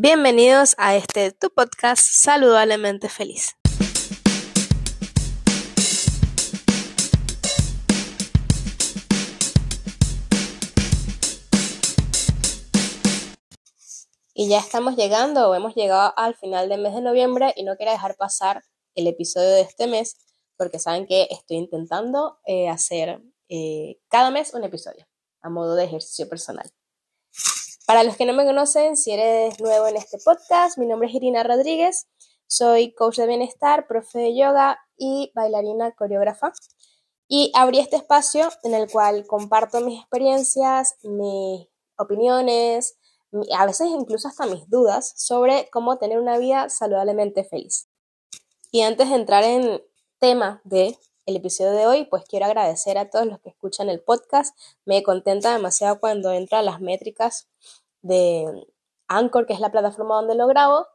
Bienvenidos a este tu podcast Saludablemente Feliz. Y ya estamos llegando o hemos llegado al final del mes de noviembre y no quiero dejar pasar el episodio de este mes porque saben que estoy intentando eh, hacer eh, cada mes un episodio a modo de ejercicio personal. Para los que no me conocen, si eres nuevo en este podcast, mi nombre es Irina Rodríguez, soy coach de bienestar, profe de yoga y bailarina coreógrafa. Y abrí este espacio en el cual comparto mis experiencias, mis opiniones, a veces incluso hasta mis dudas sobre cómo tener una vida saludablemente feliz. Y antes de entrar en tema de el episodio de hoy, pues quiero agradecer a todos los que escuchan el podcast. Me contenta demasiado cuando entran las métricas de Anchor, que es la plataforma donde lo grabo,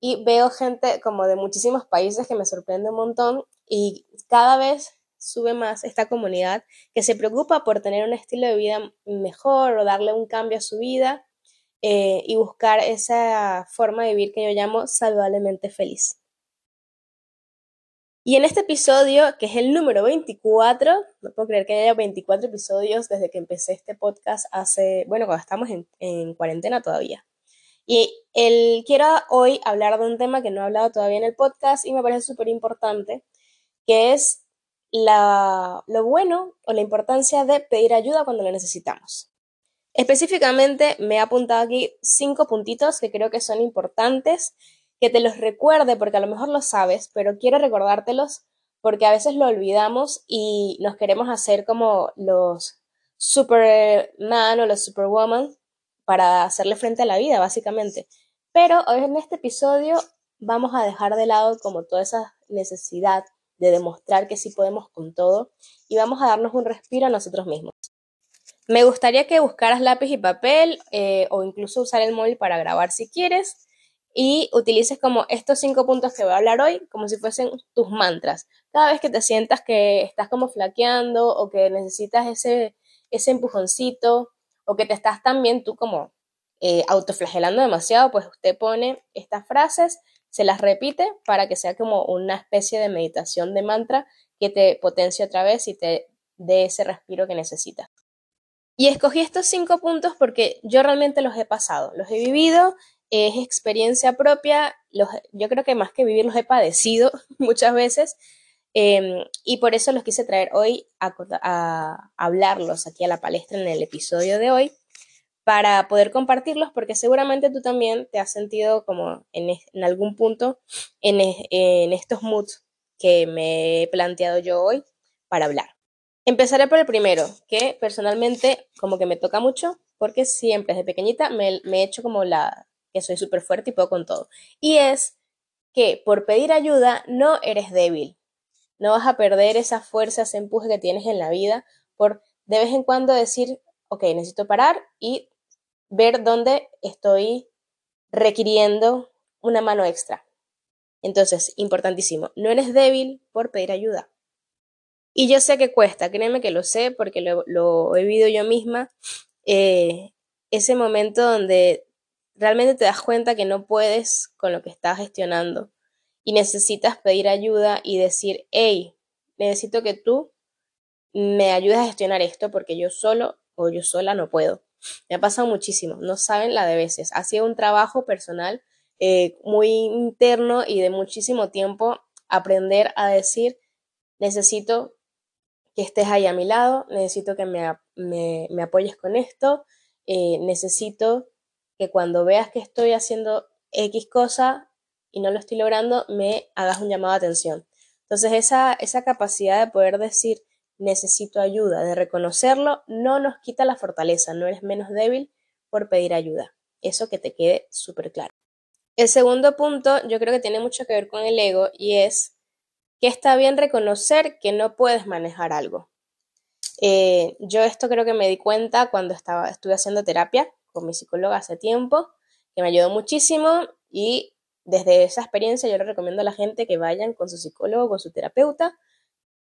y veo gente como de muchísimos países que me sorprende un montón y cada vez sube más esta comunidad que se preocupa por tener un estilo de vida mejor o darle un cambio a su vida eh, y buscar esa forma de vivir que yo llamo saludablemente feliz. Y en este episodio, que es el número 24, no puedo creer que haya 24 episodios desde que empecé este podcast hace, bueno, cuando estamos en, cuarentena todavía. Y el, quiero hoy hablar de un tema que no he hablado todavía en el podcast y me parece súper importante, que es la, lo bueno o la importancia de pedir ayuda cuando lo necesitamos. Específicamente me he apuntado aquí cinco puntitos que creo que son importantes que te los recuerde, porque a lo mejor lo sabes, pero quiero recordártelos porque a veces lo olvidamos y nos queremos hacer como los Superman o los Superwoman para hacerle frente a la vida, básicamente. Pero hoy en este episodio vamos a dejar de lado como toda esa necesidad de demostrar que sí podemos con todo y vamos a darnos un respiro a nosotros mismos. Me gustaría que buscaras lápiz y papel eh, o incluso usar el móvil para grabar si quieres y utilices como estos cinco puntos que voy a hablar hoy como si fuesen tus mantras. Cada vez que te sientas que estás como flaqueando o que necesitas ese, ese empujoncito o que te estás también tú como eh, autoflagelando demasiado, pues usted pone estas frases, se las repite para que sea como una especie de meditación de mantra que te potencie otra vez y te dé ese respiro que necesitas. Y escogí estos cinco puntos porque yo realmente los he pasado, los he vivido es experiencia propia, los, yo creo que más que vivir los he padecido muchas veces em, y por eso los quise traer hoy a, hablarlos aquí a la palestra en el episodio de hoy para poder compartirlos porque seguramente tú también te has sentido como en, en algún punto en, en estos moods que me he planteado yo hoy para hablar. Empezaré por el primero, que personalmente como que me toca mucho porque siempre desde pequeñita me, me he hecho como la, que soy súper fuerte y puedo con todo. Y es que por pedir ayuda no eres débil. No vas a perder esa fuerza, ese empuje que tienes en la vida por de vez en cuando decir, ok, necesito parar y ver dónde estoy requiriendo una mano extra. Entonces, importantísimo, no eres débil por pedir ayuda. Y yo sé que cuesta, créeme que lo sé porque lo, he vivido yo misma. Eh, ese momento donde realmente te das cuenta que no puedes con lo que estás gestionando y necesitas pedir ayuda y decir, hey, necesito que tú me ayudes a gestionar esto porque yo solo o yo sola no puedo. Me ha pasado muchísimo, no saben la de veces. Ha sido un trabajo personal eh, muy interno y de muchísimo tiempo aprender a decir, necesito que estés ahí a mi lado, necesito que me, me, apoyes con esto, eh, necesito que cuando veas que estoy haciendo X cosa y no lo estoy logrando, me hagas un llamado de atención. Entonces, esa, esa capacidad de poder decir necesito ayuda, de reconocerlo, no nos quita la fortaleza, no eres menos débil por pedir ayuda. Eso que te quede súper claro. El segundo punto yo creo que tiene mucho que ver con el ego y es que está bien reconocer que no puedes manejar algo. Eh, yo esto creo que me di cuenta cuando estaba, estuve haciendo terapia con mi psicóloga hace tiempo, que me ayudó muchísimo y desde esa experiencia yo le recomiendo a la gente que vayan con su psicólogo, con su terapeuta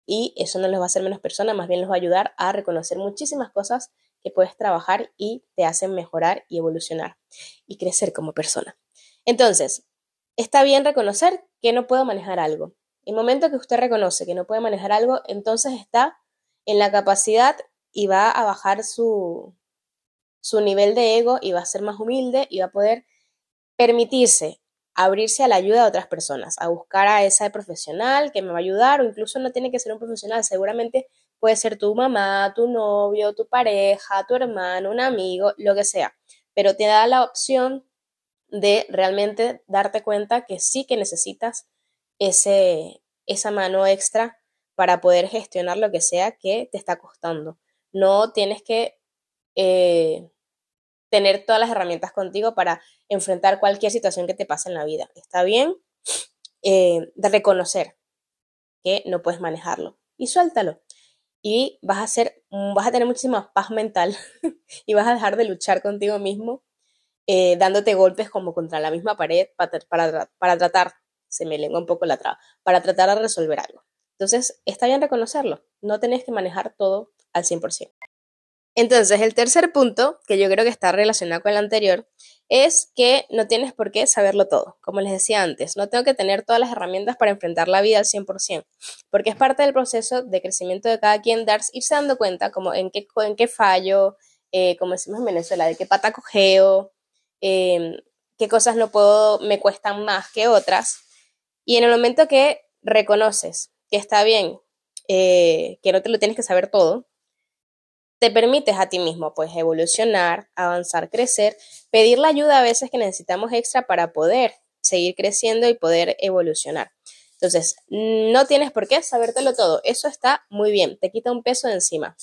y eso no les va a hacer menos personas, más bien les va a ayudar a reconocer muchísimas cosas que puedes trabajar y te hacen mejorar y evolucionar y crecer como persona. Entonces, está bien reconocer que no puedo manejar algo. El momento que usted reconoce que no puede manejar algo, entonces está en la capacidad y va a bajar su, su nivel de ego y va a ser más humilde y va a poder permitirse abrirse a la ayuda de otras personas, a buscar a esa profesional que me va a ayudar o incluso no tiene que ser un profesional, seguramente puede ser tu mamá, tu novio, tu pareja, tu hermano, un amigo, lo que sea, pero te da la opción de realmente darte cuenta que sí que necesitas ese, esa mano extra para poder gestionar lo que sea que te está costando. No tienes que eh, tener todas las herramientas contigo para enfrentar cualquier situación que te pase en la vida. Está bien eh, de reconocer que no puedes manejarlo y suéltalo. Y vas a, hacer, vas a tener muchísima paz mental y vas a dejar de luchar contigo mismo eh, dándote golpes como contra la misma pared para, para, para tratar, se me lengua un poco la traba, para tratar de resolver algo. Entonces, está bien reconocerlo, no tenés que manejar todo al 100%. Entonces, el tercer punto, que yo creo que está relacionado con el anterior, es que no tienes por qué saberlo todo. Como les decía antes, no tengo que tener todas las herramientas para enfrentar la vida al 100%, porque es parte del proceso de crecimiento de cada quien dar, irse dando cuenta como en qué, en qué fallo, eh, como decimos en Venezuela, de qué pata cogeo, em, qué cosas no puedo, me cuestan más que otras. Y en el momento que reconoces que está bien, eh, que no te lo tienes que saber todo, te permites a ti mismo pues evolucionar, avanzar, crecer, pedir la ayuda a veces que necesitamos extra para poder seguir creciendo y poder evolucionar. Entonces, no tienes por qué sabértelo todo, eso está muy bien, te quita un peso de encima.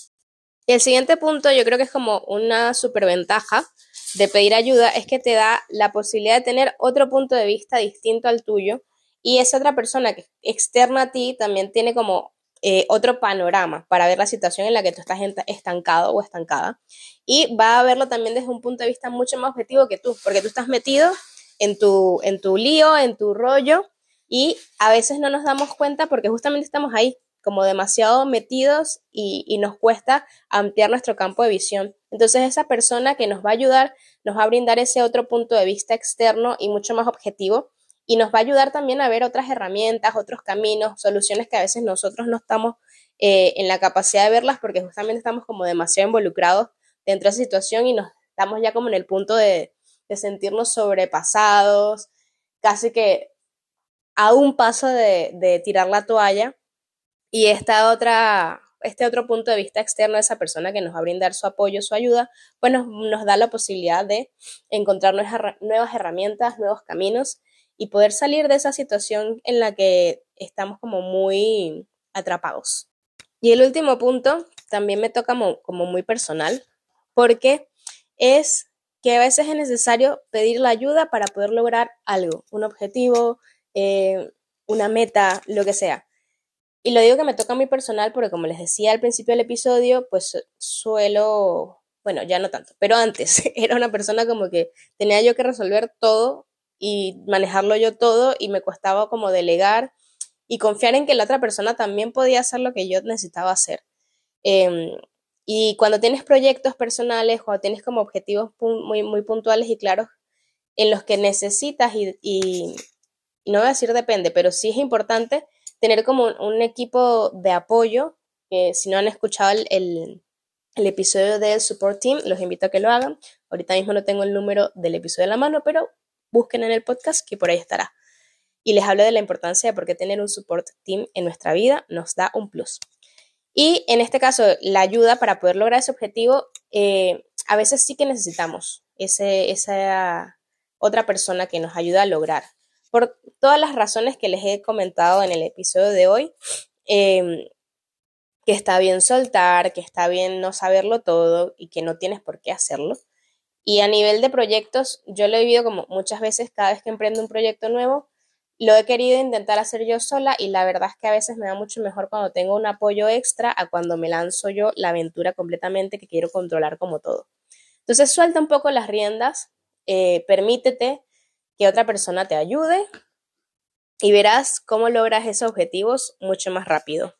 El siguiente punto, yo creo que es como una superventaja de pedir ayuda, es que te da la posibilidad de tener otro punto de vista distinto al tuyo y esa otra persona que externa a ti también tiene como eh, otro panorama para ver la situación en la que tú estás estancado o estancada. Y va a verlo también desde un punto de vista mucho más objetivo que tú, porque tú estás metido en tu, en tu lío, en tu rollo, y a veces no nos damos cuenta porque justamente estamos ahí, como demasiado metidos y, y nos cuesta ampliar nuestro campo de visión. Entonces esa persona que nos va a ayudar nos va a brindar ese otro punto de vista externo y mucho más objetivo y nos va a ayudar también a ver otras herramientas, otros caminos, soluciones que a veces nosotros no estamos eh, en la capacidad de verlas porque justamente estamos como demasiado involucrados dentro de esa situación y nos estamos ya como en el punto de, sentirnos sobrepasados, casi que a un paso de, tirar la toalla. Y esta otra, este otro punto de vista externo de esa persona que nos va a brindar su apoyo, su ayuda, pues nos, nos da la posibilidad de encontrar nuevas herramientas, nuevos caminos y poder salir de esa situación en la que estamos como muy atrapados. Y el último punto también me toca como, muy personal, porque es que a veces es necesario pedir la ayuda para poder lograr algo, un objetivo, eh, una meta, lo que sea. Y lo digo que me toca muy personal porque como les decía al principio del episodio, pues suelo, bueno, ya no tanto, pero antes era una persona como que tenía yo que resolver todo y manejarlo yo todo y me costaba como delegar y confiar en que la otra persona también podía hacer lo que yo necesitaba hacer. Em, y cuando tienes proyectos personales, cuando tienes como objetivos muy, muy puntuales y claros en los que necesitas y, no voy a decir depende, pero sí es importante tener como un, equipo de apoyo, que si no han escuchado el, el, el episodio del Support Team, los invito a que lo hagan. Ahorita mismo no tengo el número del episodio en la mano, pero busquen en el podcast que por ahí estará. Y les hablo de la importancia de por qué tener un support team en nuestra vida nos da un plus. Y en este caso, la ayuda para poder lograr ese objetivo, eh, a veces sí que necesitamos ese, esa otra persona que nos ayuda a lograr. Por todas las razones que les he comentado en el episodio de hoy, em, que está bien soltar, que está bien no saberlo todo y que no tienes por qué hacerlo. Y a nivel de proyectos, yo lo he vivido como muchas veces, cada vez que emprendo un proyecto nuevo, lo he querido intentar hacer yo sola y la verdad es que a veces me da mucho mejor cuando tengo un apoyo extra a cuando me lanzo yo la aventura completamente que quiero controlar como todo. Entonces suelta un poco las riendas, eh, permítete que otra persona te ayude y verás cómo logras esos objetivos mucho más rápido.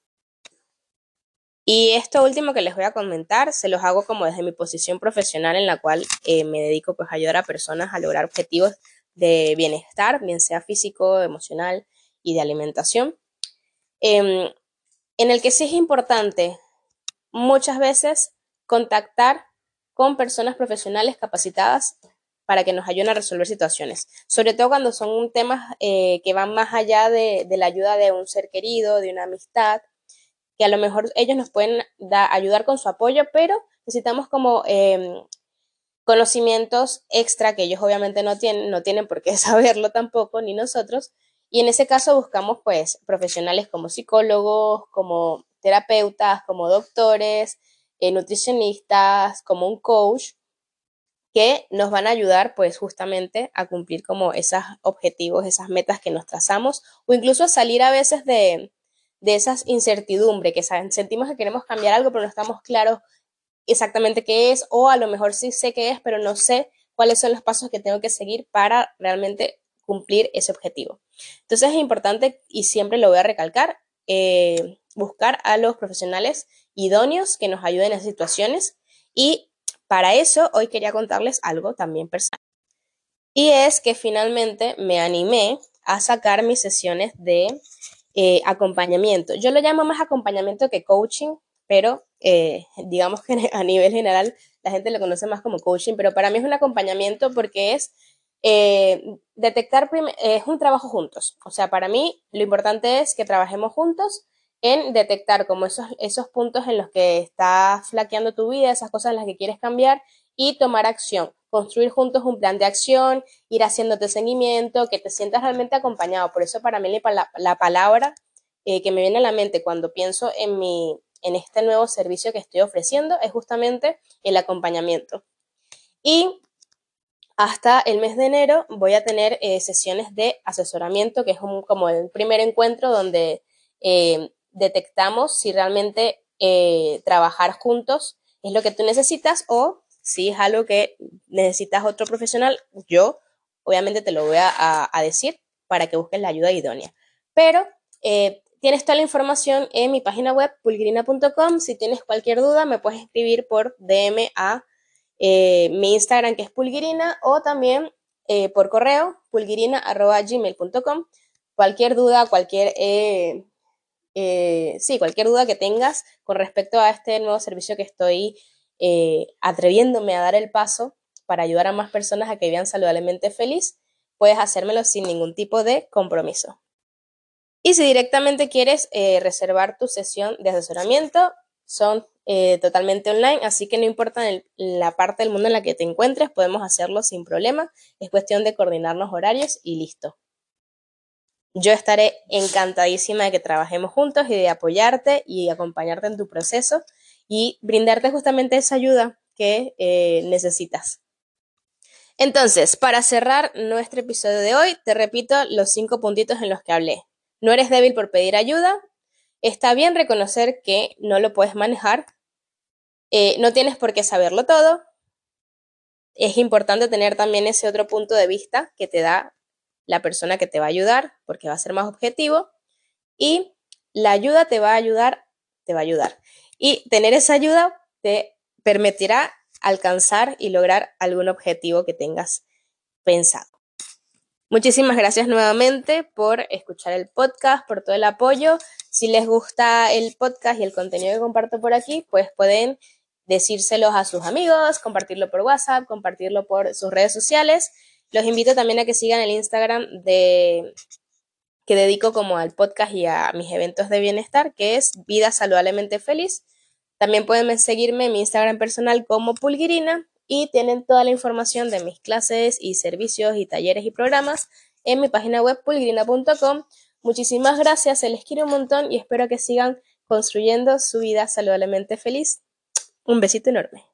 Y esto último que les voy a comentar, se los hago como desde mi posición profesional en la cual eh, me dedico pues a ayudar a personas a lograr objetivos de bienestar, bien sea físico, emocional y de alimentación, em, en el que sí es importante muchas veces contactar con personas profesionales capacitadas para que nos ayuden a resolver situaciones, sobre todo cuando son temas eh, que van más allá de, la ayuda de un ser querido, de una amistad, que a lo mejor ellos nos pueden ayudar con su apoyo, pero necesitamos como em, conocimientos extra que ellos obviamente no tienen, no tienen por qué saberlo tampoco, ni nosotros. Y en ese caso buscamos pues profesionales como psicólogos, como terapeutas, como doctores, eh, nutricionistas, como un coach, que nos van a ayudar pues justamente a cumplir como esos objetivos, esas metas que nos trazamos o incluso a salir a veces de, de esas incertidumbres que sentimos que queremos cambiar algo pero no estamos claros exactamente qué es o a lo mejor sí sé qué es pero no sé cuáles son los pasos que tengo que seguir para realmente cumplir ese objetivo. Entonces es importante y siempre lo voy a recalcar, eh, buscar a los profesionales idóneos que nos ayuden en situaciones y para eso hoy quería contarles algo también personal. Y es que finalmente me animé a sacar mis sesiones de eh, acompañamiento. Yo lo llamo más acompañamiento que coaching, pero eh, digamos que a nivel general la gente lo conoce más como coaching, pero para mí es un acompañamiento porque es eh, detectar, es un trabajo juntos. O sea, para mí lo importante es que trabajemos juntos en detectar como esos, esos puntos en los que está flaqueando tu vida, esas cosas en las que quieres cambiar y tomar acción, construir juntos un plan de acción, ir haciéndote seguimiento, que te sientas realmente acompañado. Por eso para mí la, la palabra eh, que me viene a la mente cuando pienso en, mi, en este nuevo servicio que estoy ofreciendo es justamente el acompañamiento. Y hasta el mes de enero voy a tener eh, sesiones de asesoramiento, que es como el primer encuentro donde eh, detectamos si realmente trabajar juntos es lo que tú necesitas o si es algo que necesitas otro profesional, yo obviamente te lo voy a, decir para que busques la ayuda idónea. Pero eh, tienes toda la información en mi página web pulgrina.com. Si tienes cualquier duda, me puedes escribir por DM a eh, mi Instagram que es pulgrina o también por correo pulgrina.gmail.com. Cualquier duda, cualquier eh, sí, cualquier duda que tengas con respecto a este nuevo servicio que estoy eh, atreviéndome a dar el paso para ayudar a más personas a que vivan saludablemente feliz, puedes hacérmelo sin ningún tipo de compromiso. Y si directamente quieres eh, reservar tu sesión de asesoramiento, son totalmente online, así que no importa la parte del mundo en la que te encuentres, podemos hacerlo sin problema. Es cuestión de coordinarnos horarios y listo. Yo estaré encantadísima de que trabajemos juntos y de apoyarte y acompañarte en tu proceso y brindarte justamente esa ayuda que eh, necesitas. Entonces, para cerrar nuestro episodio de hoy, te repito los cinco puntitos en los que hablé. No eres débil por pedir ayuda. Está bien reconocer que no lo puedes manejar. Eh, no tienes por qué saberlo todo. Es importante tener también ese otro punto de vista que te da la persona que te va a ayudar, porque va a ser más objetivo, y la ayuda te va a ayudar, te va a ayudar. Y tener esa ayuda te permitirá alcanzar y lograr algún objetivo que tengas pensado. Muchísimas gracias nuevamente por escuchar el podcast, por todo el apoyo. Si les gusta el podcast y el contenido que comparto por aquí, pues pueden decírselos a sus amigos, compartirlo por WhatsApp, compartirlo por sus redes sociales los invito también a que sigan el Instagram de que dedico como al podcast y a mis eventos de bienestar, que es Vida Saludablemente Feliz. También pueden seguirme en mi Instagram personal como Pulguirina y tienen toda la información de mis clases y servicios y talleres y programas en mi página web pulguirina.com. Muchísimas gracias, se les quiere un montón y espero que sigan construyendo su vida saludablemente feliz. Un besito enorme.